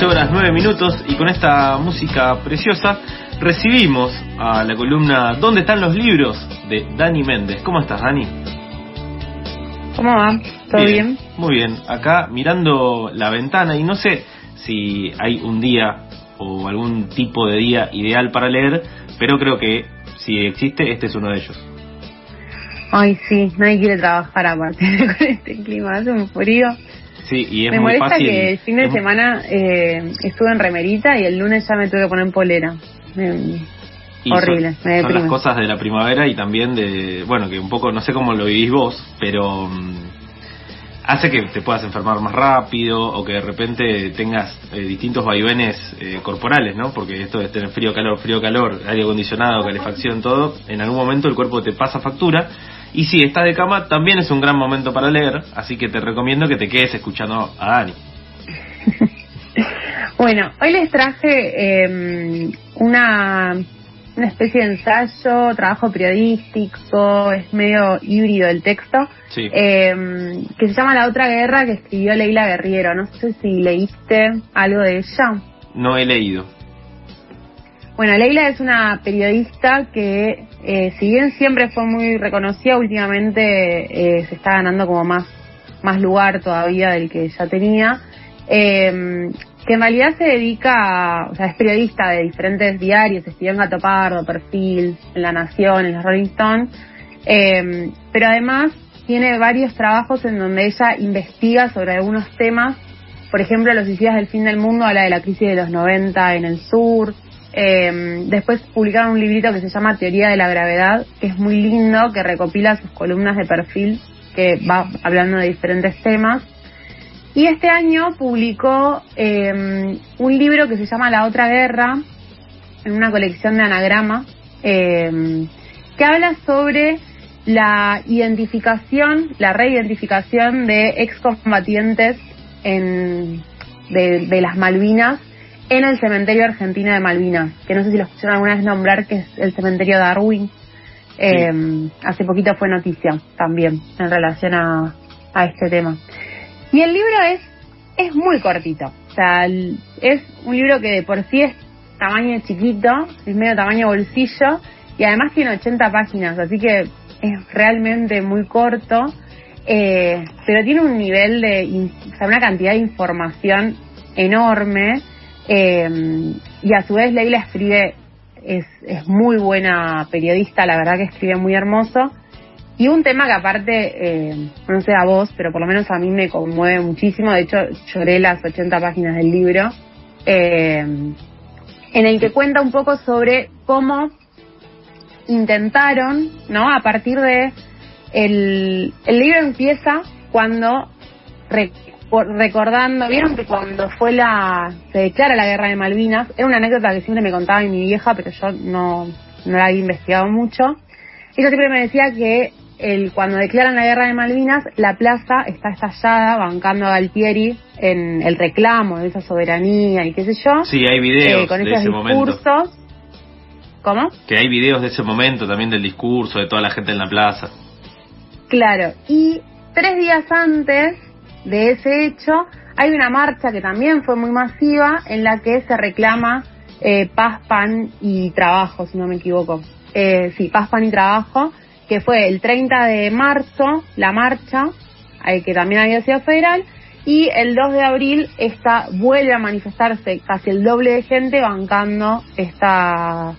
12 horas 9 minutos y con esta música preciosa recibimos a la columna ¿Dónde están los libros? de Dani Méndez. ¿Cómo estás, Dani? ¿Cómo va? ¿Todo bien, Muy bien. Acá mirando la ventana y no sé si hay un día o algún tipo de día ideal para leer, pero creo que si existe, este es uno de ellos. Ay, sí, nadie quiere trabajar aparte con este clima, hace un frío. Sí, y es me muy molesta fácil. que el fin de semana eh, estuve en remerita y el lunes ya me tuve que poner en polera. Horrible, son, me son las deprime. cosas de la primavera y también de, bueno, que un poco, no sé cómo lo vivís vos, pero mm, hace que te puedas enfermar más rápido o que de repente tengas eh, distintos vaivenes eh, corporales, ¿no? Porque esto de tener frío, calor, frío, calor, aire acondicionado, calefacción, todo, en algún momento el cuerpo te pasa factura. Y si estás de cama, también es un gran momento para leer, así que te recomiendo que te quedes escuchando a Dani. Bueno, hoy les traje eh, una, una especie de ensayo, trabajo periodístico, es medio híbrido el texto, Sí. eh, que se llama La Otra Guerra, que escribió Leila Guerriero. No sé si leíste algo de ella. No he leído. Bueno, Leila es una periodista que, eh, si bien siempre fue muy reconocida, últimamente eh, se está ganando como más, más lugar todavía del que ya tenía. Eh, que en realidad se dedica, a- o sea, es periodista de diferentes diarios, escribió en Gato Pardo, Perfil, en La Nación, en los Rolling Stone, eh, pero además tiene varios trabajos en donde ella investiga sobre algunos temas, por ejemplo, los suicidios del fin del mundo, habla de la crisis de los 90 en el sur, eh, después publicaron un librito que se llama Teoría de la Gravedad, que es muy lindo, que recopila sus columnas de perfil, que va hablando de diferentes temas. Y este año publicó eh, un libro que se llama La Otra Guerra, en una colección de anagrama, eh, que habla sobre la identificación, la reidentificación de excombatientes en, de, de las Malvinas en el cementerio argentino de Malvinas, que no sé si lo escucharon alguna vez nombrar, que es el cementerio Darwin. Eh, hace poquito fue noticia también en relación a, a este tema. Y el libro es, es muy cortito. O sea, es un libro que de por sí es tamaño chiquito, es medio tamaño bolsillo, y además tiene 80 páginas, así que es realmente muy corto, eh, pero tiene un nivel de, o sea, una cantidad de información enorme, eh, y a su vez Leila escribe, es, es muy buena periodista, la verdad que escribe muy hermoso, y un tema que aparte, eh, no sé a vos, pero por lo menos a mí me conmueve muchísimo. De hecho, lloré las 80 páginas del libro, eh, en el que cuenta un poco sobre cómo intentaron, ¿no? A partir de el, el libro empieza cuando por- recordando, vieron que cuando fue la se declara la guerra de Malvinas, era una anécdota que siempre me contaba mi vieja, pero yo no no la había investigado mucho. Ella siempre me decía que el, cuando declaran la guerra de Malvinas, la plaza está estallada bancando a Galtieri en el reclamo de esa soberanía y qué sé yo. Sí, hay videos eh, con de esos ese momento. discursos. ¿Cómo? Que hay videos de ese momento también del discurso, de toda la gente en la plaza. Claro, y tres días antes de ese hecho hay una marcha que también fue muy masiva en la que se reclama eh, paz, pan y trabajo, si no me equivoco. Eh, sí, paz, pan y trabajo, que fue el 30 de marzo la marcha, eh, que también había sido federal, y el 2 de abril esta vuelve a manifestarse casi el doble de gente bancando esta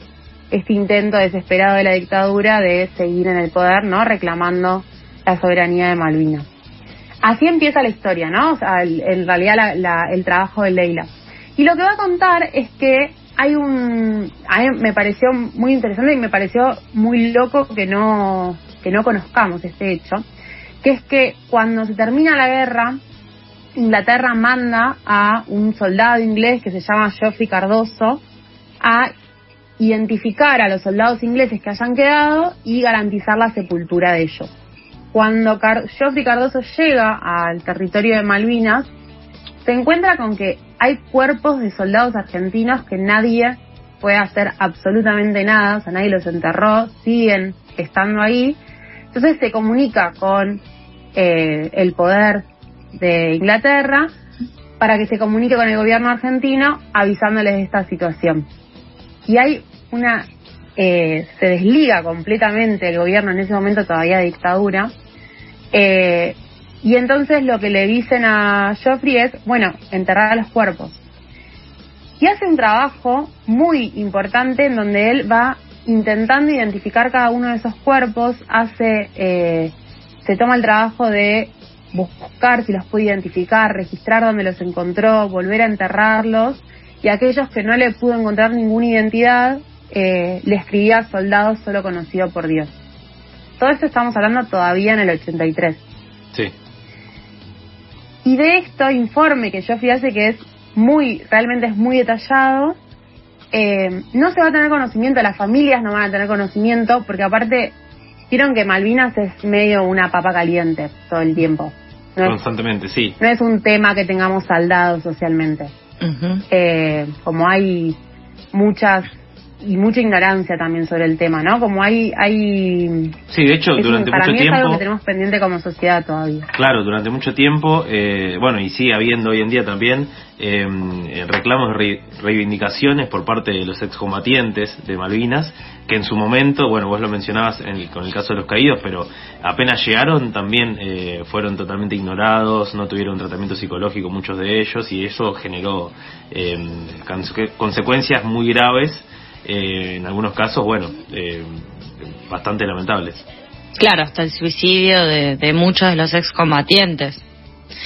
este intento desesperado de la dictadura de seguir en el poder, ¿no? Reclamando la soberanía de Malvinas. Así empieza la historia, ¿no? O sea, el- en realidad la- la- el trabajo de Leila. Y lo que va a contar es que hay un, a mí me pareció muy interesante y me pareció muy loco que no, que no conozcamos este hecho, que es que cuando se termina la guerra, Inglaterra manda a un soldado inglés que se llama Geoffrey Cardoso a identificar a los soldados ingleses que hayan quedado y garantizar la sepultura de ellos. Cuando Geoffrey Cardoso llega al territorio de Malvinas, se encuentra con que hay cuerpos de soldados argentinos que nadie puede hacer absolutamente nada, o sea, nadie los enterró, siguen estando ahí. Entonces se comunica con eh, el poder de Inglaterra para que se comunique con el gobierno argentino avisándoles de esta situación. Y hay una, eh, se desliga completamente el gobierno en ese momento todavía de dictadura, eh, y entonces lo que le dicen a Joffrey es, bueno, enterrar a los cuerpos. Y hace un trabajo muy importante en donde él va intentando identificar cada uno de esos cuerpos, hace, eh, se toma el trabajo de buscar si los puede identificar, registrar dónde los encontró, volver a enterrarlos, y aquellos que no le pudo encontrar ninguna identidad, eh, le escribía soldados solo conocido por Dios. Todo esto estamos hablando todavía en el 83. Sí. Y de esto informe que yo hace que es muy, realmente es muy detallado, eh, no se va a tener conocimiento, las familias no van a tener conocimiento, porque aparte, vieron que Malvinas es medio una papa caliente todo el tiempo. Constantemente, sí. No es un tema que tengamos saldado socialmente. eh, como hay muchas y mucha ignorancia también sobre el tema, ¿no? Como hay... hay sí, de hecho, durante para mucho mí tiempo... Es algo que tenemos pendiente como sociedad todavía. Claro, durante mucho tiempo, eh, bueno, y sigue habiendo hoy en día también eh, reclamos de reivindicaciones por parte de los excombatientes de Malvinas, que en su momento, bueno, vos lo mencionabas en con el caso de los caídos, pero apenas llegaron también eh, fueron totalmente ignorados, no tuvieron tratamiento psicológico muchos de ellos, y eso generó eh, consecuencias muy graves eh, en algunos casos, bueno, eh, bastante lamentables. Claro, hasta el suicidio de, muchos de los excombatientes.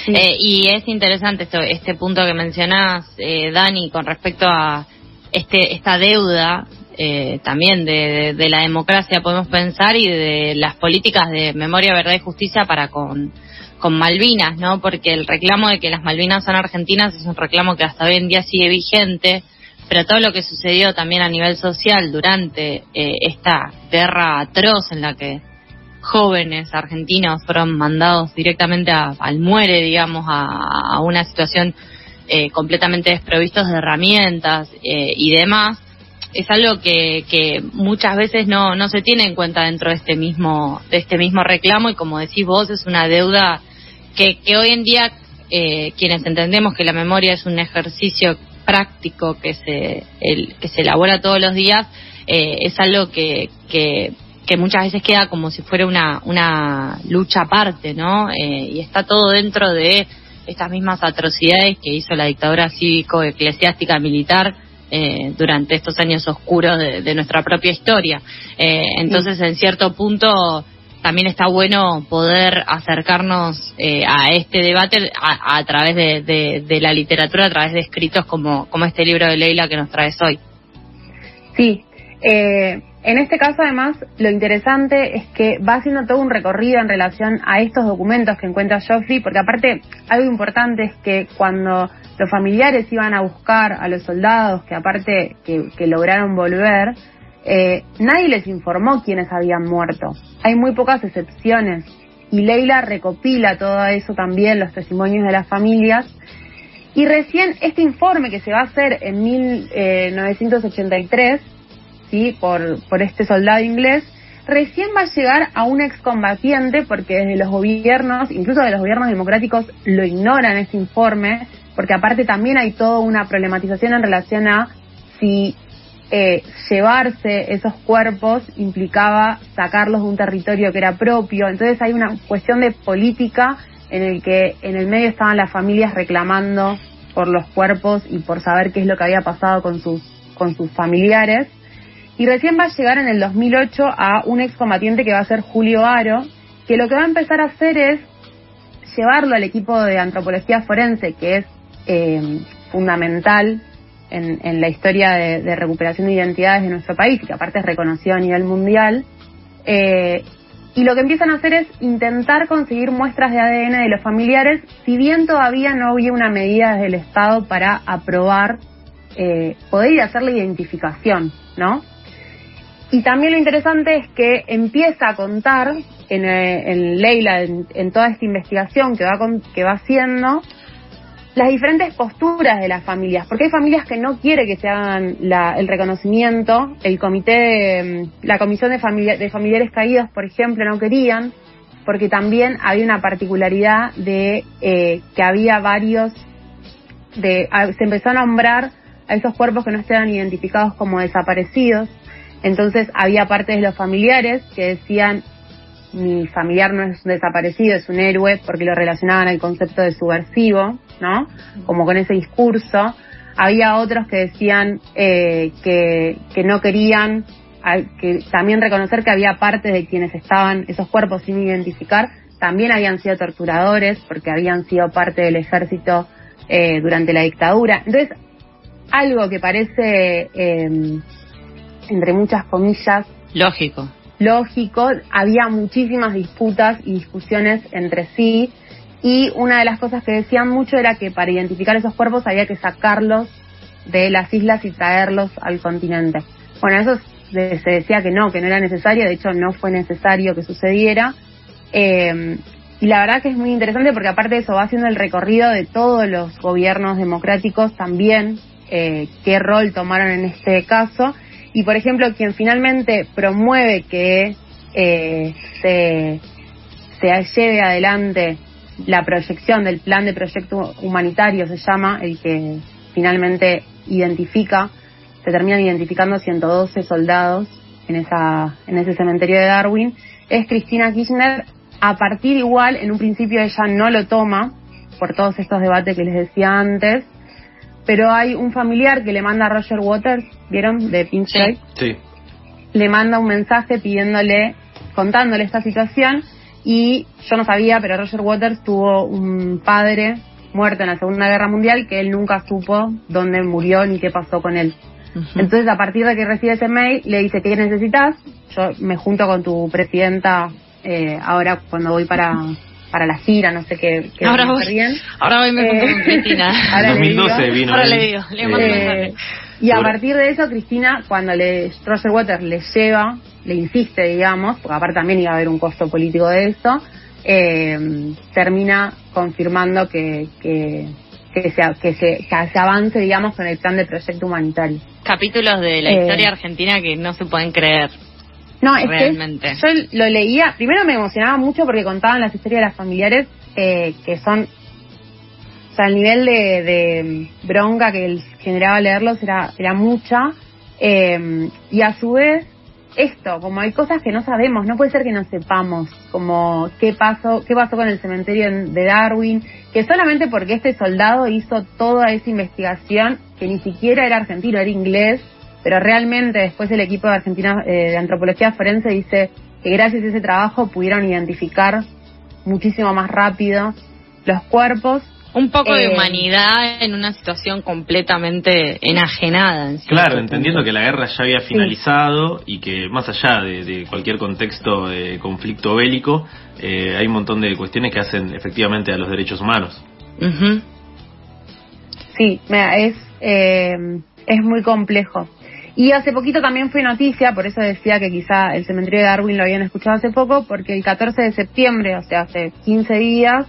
Eh, y es interesante esto, este punto que mencionás, eh, Dani, con respecto a este, esta deuda eh, también de, de, la democracia, podemos pensar, y de las políticas de memoria, verdad y justicia para con, con Malvinas, ¿no? Porque el reclamo de que las Malvinas son argentinas es un reclamo que hasta hoy en día sigue vigente pero todo lo que sucedió también a nivel social durante eh, esta guerra atroz en la que jóvenes argentinos fueron mandados directamente al muere, digamos, a, una situación eh, completamente desprovistos de herramientas eh, y demás, es algo que, que muchas veces no, no se tiene en cuenta dentro de este mismo de este mismo reclamo y como decís vos es una deuda que, que hoy en día quienes entendemos que la memoria es un ejercicio práctico que se, el, que se elabora todos los días eh, es algo que, que, muchas veces queda como si fuera una, una lucha aparte, ¿no? Eh, y está todo dentro de estas mismas atrocidades que hizo la dictadura cívico-eclesiástica militar eh, durante estos años oscuros de, de nuestra propia historia. entonces, en cierto punto, también está bueno poder acercarnos eh, a este debate a, través de, la literatura, a través de escritos como, este libro de Leila que nos traes hoy. Sí, eh, en este caso además lo interesante es que va haciendo todo un recorrido en relación a estos documentos que encuentra Joffrey, porque aparte algo importante es que cuando los familiares iban a buscar a los soldados que aparte que lograron volver, eh, nadie les informó quiénes habían muerto. Hay muy pocas excepciones. Y Leila recopila todo eso también, los testimonios de las familias. Y recién este informe que se va a hacer en 1983, ¿sí? por, por este soldado inglés, recién va a llegar a un excombatiente porque desde los gobiernos, incluso de los gobiernos democráticos, lo ignoran ese informe, porque aparte también hay toda una problematización en relación a si eh, llevarse esos cuerpos implicaba sacarlos de un territorio que era propio. Entonces hay una cuestión de política en el que en el medio estaban las familias reclamando por los cuerpos y por saber qué es lo que había pasado con sus, con sus familiares. Y recién va a llegar en el 2008 a un excombatiente que va a ser Julio Aro, que lo que va a empezar a hacer es llevarlo al equipo de antropología forense, que es eh, fundamental en, la historia de, recuperación de identidades de nuestro país que aparte es reconocido a nivel mundial, eh, y lo que empiezan a hacer es intentar conseguir muestras de ADN de los familiares, si bien todavía no había una medida desde el Estado para aprobar, eh, poder ir hacer la identificación, ¿no? Y también lo interesante es que empieza a contar en, eh, Leila, en, toda esta investigación que va, que va haciendo, las diferentes posturas de las familias, porque hay familias que no quiere que se hagan el reconocimiento, el comité, mm, la comisión de, de familiares caídos, por ejemplo, no querían, porque también había una particularidad de eh, que había varios, de, se empezó a nombrar a esos cuerpos que no estaban identificados como desaparecidos, entonces había partes de los familiares que decían mi familiar no es desaparecido, es un héroe, porque lo relacionaban al concepto de subversivo, ¿no? Como con ese discurso. Había otros que decían eh, que, que no querían, que también reconocer que había partes de quienes estaban, esos cuerpos sin identificar, también habían sido torturadores, porque habían sido parte del ejército eh, durante la dictadura. Entonces, algo que parece, eh, entre muchas comillas, lógico lógico, había muchísimas disputas y discusiones entre sí y una de las cosas que decían mucho era que para identificar esos cuerpos había que sacarlos de las islas y traerlos al continente. Bueno, eso se decía que no, que no era necesario, de hecho no fue necesario que sucediera. Eh, y la verdad que es muy interesante porque aparte de eso va haciendo el recorrido de todos los gobiernos democráticos también, eh, qué rol tomaron en este caso y, por ejemplo, quien finalmente promueve que eh, se, se lleve adelante la proyección del plan de proyecto humanitario, se llama, el que finalmente identifica, se terminan identificando 112 soldados en, ese cementerio de Darwin, es Cristina Kirchner. A partir igual, en un principio ella no lo toma, por todos estos debates que les decía antes, pero hay un familiar que le manda a Roger Waters, ¿vieron? De Pink Sí. Le manda un mensaje pidiéndole, contándole esta situación y yo no sabía, pero Roger Waters tuvo un padre muerto en la Segunda Guerra Mundial que él nunca supo dónde murió ni qué pasó con él. Entonces, a partir de que recibe ese mail, le dice, ¿qué necesitas? Yo me junto con tu presidenta eh, ahora cuando voy para para la gira, no sé qué. qué ahora, voy, bien. ahora voy me junto con Cristina. ahora 2012 vino. Ahora le digo, le mando eh, Y a partir de eso, Cristina, cuando le, Roger Waters le lleva, le insiste, digamos, porque aparte también iba a haber un costo político de eso, eh, termina confirmando que, que, que, se, que, se, que se avance, digamos, con el plan de proyecto humanitario. Capítulos de la historia eh, argentina que no se pueden creer. No, es que yo lo leía, primero me emocionaba mucho porque contaban las historias de las familiares eh, que son, o sea, el nivel de, bronca que generaba leerlos era, era mucha, eh, y a su vez, esto, como hay cosas que no sabemos, no puede ser que no sepamos, como qué pasó, qué pasó con el cementerio de Darwin, que solamente porque este soldado hizo toda esa investigación, que ni siquiera era argentino, era inglés, pero realmente después el equipo de Argentina eh, de Antropología Forense dice que gracias a ese trabajo pudieron identificar muchísimo más rápido los cuerpos. Un poco de eh, humanidad en una situación completamente enajenada. claro, entendiendo que la guerra ya había finalizado y que más allá de, cualquier contexto de conflicto bélico, eh, hay un montón de cuestiones que hacen efectivamente a los derechos humanos. Sí, es, es muy complejo. Y hace poquito también fue noticia, por eso decía que quizá el cementerio de Darwin lo habían escuchado hace poco, porque el 14 de septiembre, o sea, hace 15 días,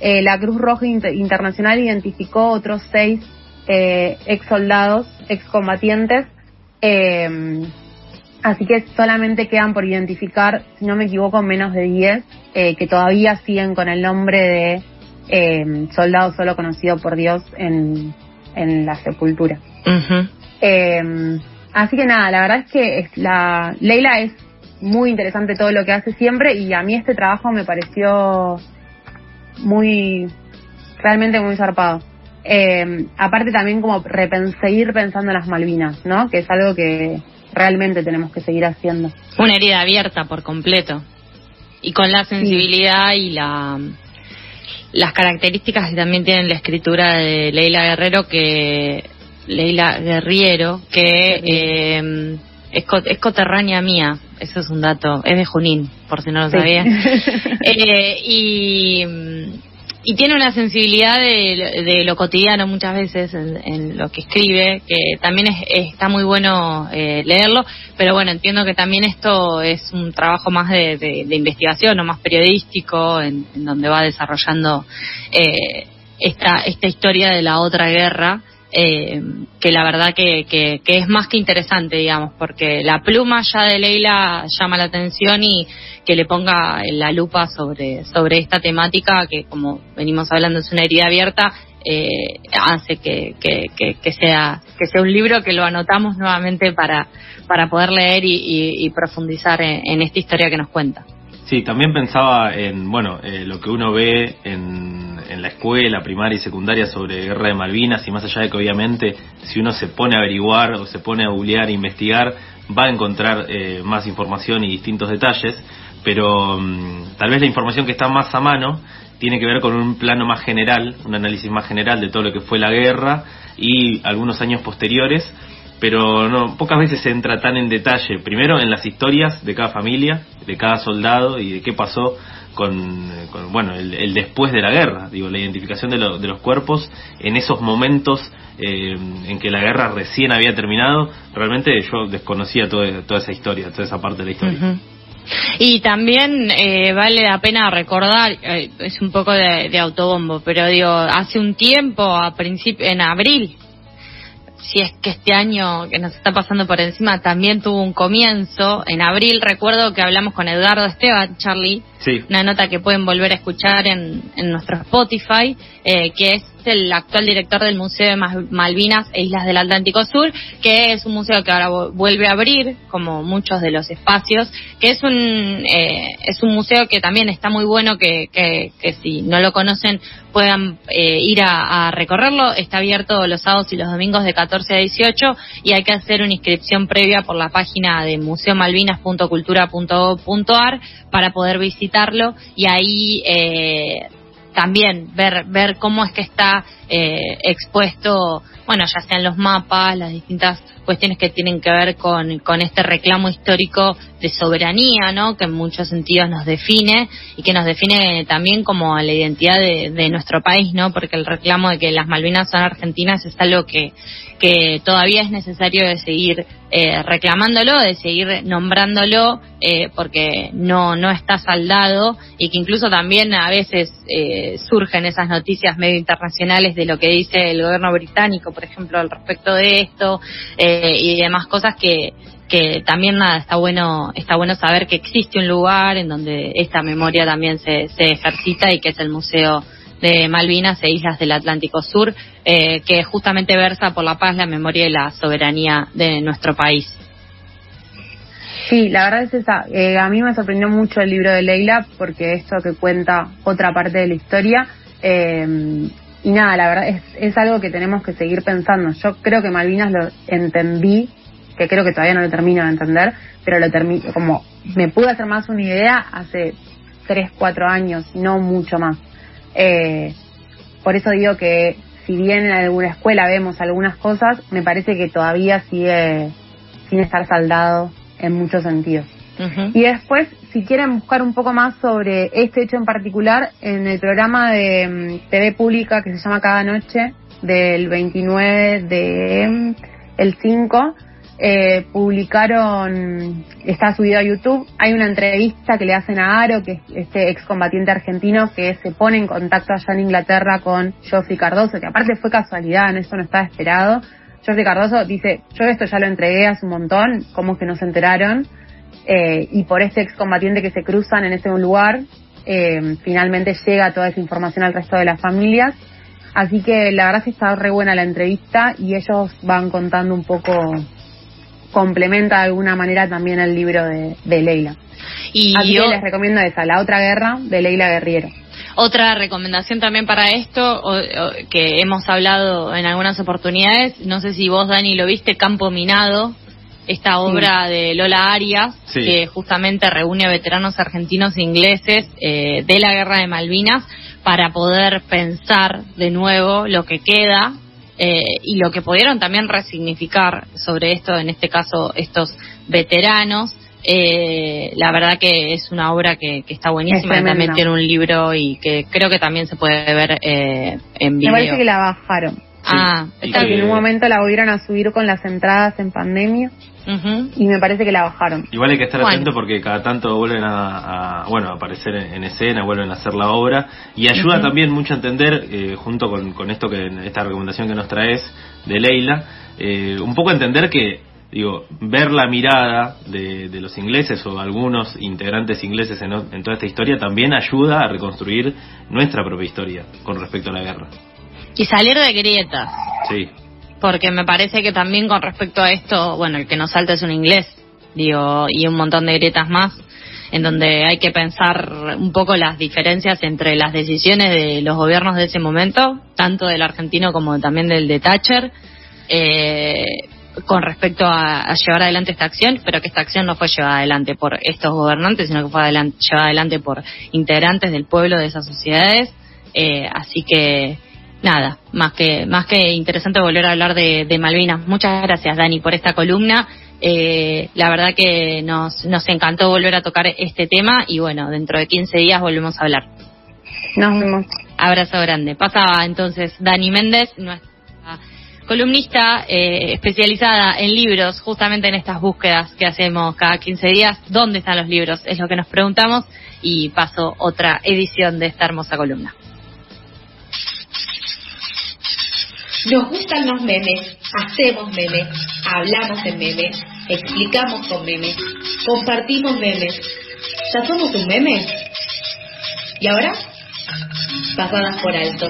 eh, la Cruz Roja Internacional identificó otros seis eh, ex soldados, ex combatientes. Eh, así que solamente quedan por identificar, si no me equivoco, menos de 10, eh, que todavía siguen con el nombre de eh, soldado solo conocido por Dios en, en la sepultura. eh, Así que nada, la verdad es que la Leila es muy interesante todo lo que hace siempre y a mí este trabajo me pareció muy, realmente muy zarpado. Eh, aparte también como seguir pensando en las Malvinas, ¿no? Que es algo que realmente tenemos que seguir haciendo. Una herida abierta por completo. Y con la sensibilidad y la las características que también tiene la escritura de Leila Guerrero que Leila Guerriero, que eh, es, es coterránea mía, eso es un dato, es de Junín, por si no lo sabía. eh, y y tiene una sensibilidad de, lo cotidiano muchas veces en, lo que escribe, que también es, está muy bueno eh, leerlo, pero bueno, entiendo que también esto es un trabajo más de, investigación o más periodístico, en, donde va desarrollando eh, esta, esta historia de la otra guerra. Eh, que la verdad que, que, es más que interesante, digamos, porque la pluma ya de Leila llama la atención y que le ponga la lupa sobre, sobre esta temática que, como venimos hablando, es una herida abierta, eh, hace que, que, sea, que sea un libro que lo anotamos nuevamente para, para poder leer y, profundizar en, esta historia que nos cuenta. Sí, también pensaba en, bueno, eh, lo que uno ve en, en la escuela primaria y secundaria sobre guerra de Malvinas y más allá de que obviamente si uno se pone a averiguar o se pone a googlear e investigar va a encontrar eh, más información y distintos detalles pero mm, tal vez la información que está más a mano tiene que ver con un plano más general, un análisis más general de todo lo que fue la guerra y algunos años posteriores, pero no, pocas veces se entra tan en detalle, primero en las historias de cada familia, de cada soldado y de qué pasó con, bueno, el, después de la guerra, digo, la identificación de, de los cuerpos en esos momentos eh, en que la guerra recién había terminado, realmente yo desconocía toda, toda esa historia, toda esa parte de la historia. Y también eh, vale la pena recordar, eh, es un poco de, autobombo, pero digo, hace un tiempo, a en abril, si es que este año que nos está pasando por encima también tuvo un comienzo. En abril recuerdo que hablamos con Eduardo Esteban, Charlie, una nota que pueden volver a escuchar en, en nuestro Spotify, eh, que es el actual director del Museo de Malvinas e Islas del Atlántico Sur, que es un museo que ahora vuelve a abrir, como muchos de los espacios, que es un, eh, es un museo que también está muy bueno, que, que, si no lo conocen puedan eh, ir a, recorrerlo. Está abierto los sábados y los domingos de 14 a 18 y hay que hacer una inscripción previa por la página de museomalvinas.cultura.gov.ar para poder visitarlo y ahí eh, también ver, ver cómo es que está eh, expuesto, bueno, ya sean los mapas, las distintas cuestiones que tienen que ver con, con este reclamo histórico de soberanía, ¿no? Que en muchos sentidos nos define y que nos define también como la identidad de, de nuestro país, ¿no? Porque el reclamo de que las Malvinas son argentinas es algo que, que todavía es necesario de seguir eh, reclamándolo, de seguir nombrándolo, eh, porque no, no está saldado y que incluso también a veces eh, surgen esas noticias medio internacionales de lo que dice el gobierno británico, por ejemplo, al respecto de esto eh, y demás cosas que, que también nada está bueno está bueno saber que existe un lugar en donde esta memoria también se, se ejercita y que es el museo de Malvinas e Islas del Atlántico Sur eh, que justamente versa por la paz la memoria y la soberanía de nuestro país Sí, la verdad es esa. Eh, a mí me sorprendió mucho el libro de Leila porque esto que cuenta otra parte de la historia eh, y nada, la verdad es, es algo que tenemos que seguir pensando. Yo creo que Malvinas lo entendí, que creo que todavía no lo termino de entender, pero lo termino, como me pude hacer más una idea hace tres, cuatro años, no mucho más. Eh, por eso digo que si bien en alguna escuela vemos algunas cosas, me parece que todavía sigue sin estar saldado en muchos sentidos. Y después, si quieren buscar un poco más sobre este hecho en particular, en el programa de mm, TV pública que se llama Cada Noche, del 29 de el 5, eh, publicaron, está subido a YouTube, hay una entrevista que le hacen a Aro, que es este excombatiente argentino que se pone en contacto allá en Inglaterra con Geoffrey Cardoso, que aparte fue casualidad, en eso no estaba esperado. Geoffrey Cardoso dice, yo esto ya lo entregué hace un montón, ¿cómo es que no se enteraron? Eh, y por este excombatiente que se cruzan en ese lugar, eh, finalmente llega toda esa información al resto de las familias. Así que la verdad es que está re buena la entrevista y ellos van contando un poco, complementa de alguna manera también el libro de, Leila. Y Así que les recomiendo esa, La otra guerra de Leila Guerriero. Otra recomendación también para esto, que hemos hablado en algunas oportunidades, no sé si vos, Dani, lo viste, Campo Minado, esta obra de Lola Arias, que justamente reúne a veteranos argentinos e ingleses eh, de la guerra de Malvinas para poder pensar de nuevo lo que queda eh, y lo que pudieron también resignificar sobre esto, en este caso estos veteranos, eh, la verdad que es una obra que, está buenísima, también tiene un libro y que creo que también se puede ver eh, en video. Me parece que la bajaron. ah, está en un momento la volvieron a subir con las entradas en pandemia y me parece que la bajaron. Igual hay que estar atento porque cada tanto vuelven a, bueno, a aparecer en, escena, vuelven a hacer la obra y ayuda también mucho a entender, eh, junto con, con esto que esta recomendación que nos traes de Leila, eh, un poco entender que digo, ver la mirada de, de, los ingleses o algunos integrantes ingleses en, en, toda esta historia también ayuda a reconstruir nuestra propia historia con respecto a la guerra. Y salir de grietas. Sí porque me parece que también con respecto a esto, bueno, el que nos salta es un inglés, digo, y un montón de grietas más, en donde hay que pensar un poco las diferencias entre las decisiones de los gobiernos de ese momento, tanto del argentino como también del de Thatcher, eh, con respecto a, llevar adelante esta acción, pero que esta acción no fue llevada adelante por estos gobernantes, sino que fue llevada adelante por integrantes del pueblo de esas sociedades. Eh, así que nada, más que, más que interesante volver a hablar de, Malvinas. Muchas gracias, Dani, por esta columna. Eh, la verdad que nos, nos encantó volver a tocar este tema y bueno, dentro de 15 días volvemos a hablar. Nos vemos. Abrazo grande. Pasaba entonces Dani Méndez, nuestra columnista eh, especializada en libros, justamente en estas búsquedas que hacemos cada 15 días. ¿Dónde están los libros? Es lo que nos preguntamos y paso otra edición de esta hermosa columna. Nos gustan los memes, hacemos memes, hablamos en memes, explicamos con memes, compartimos memes. ¿Ya somos un meme? ¿Y ahora? Pasadas por alto.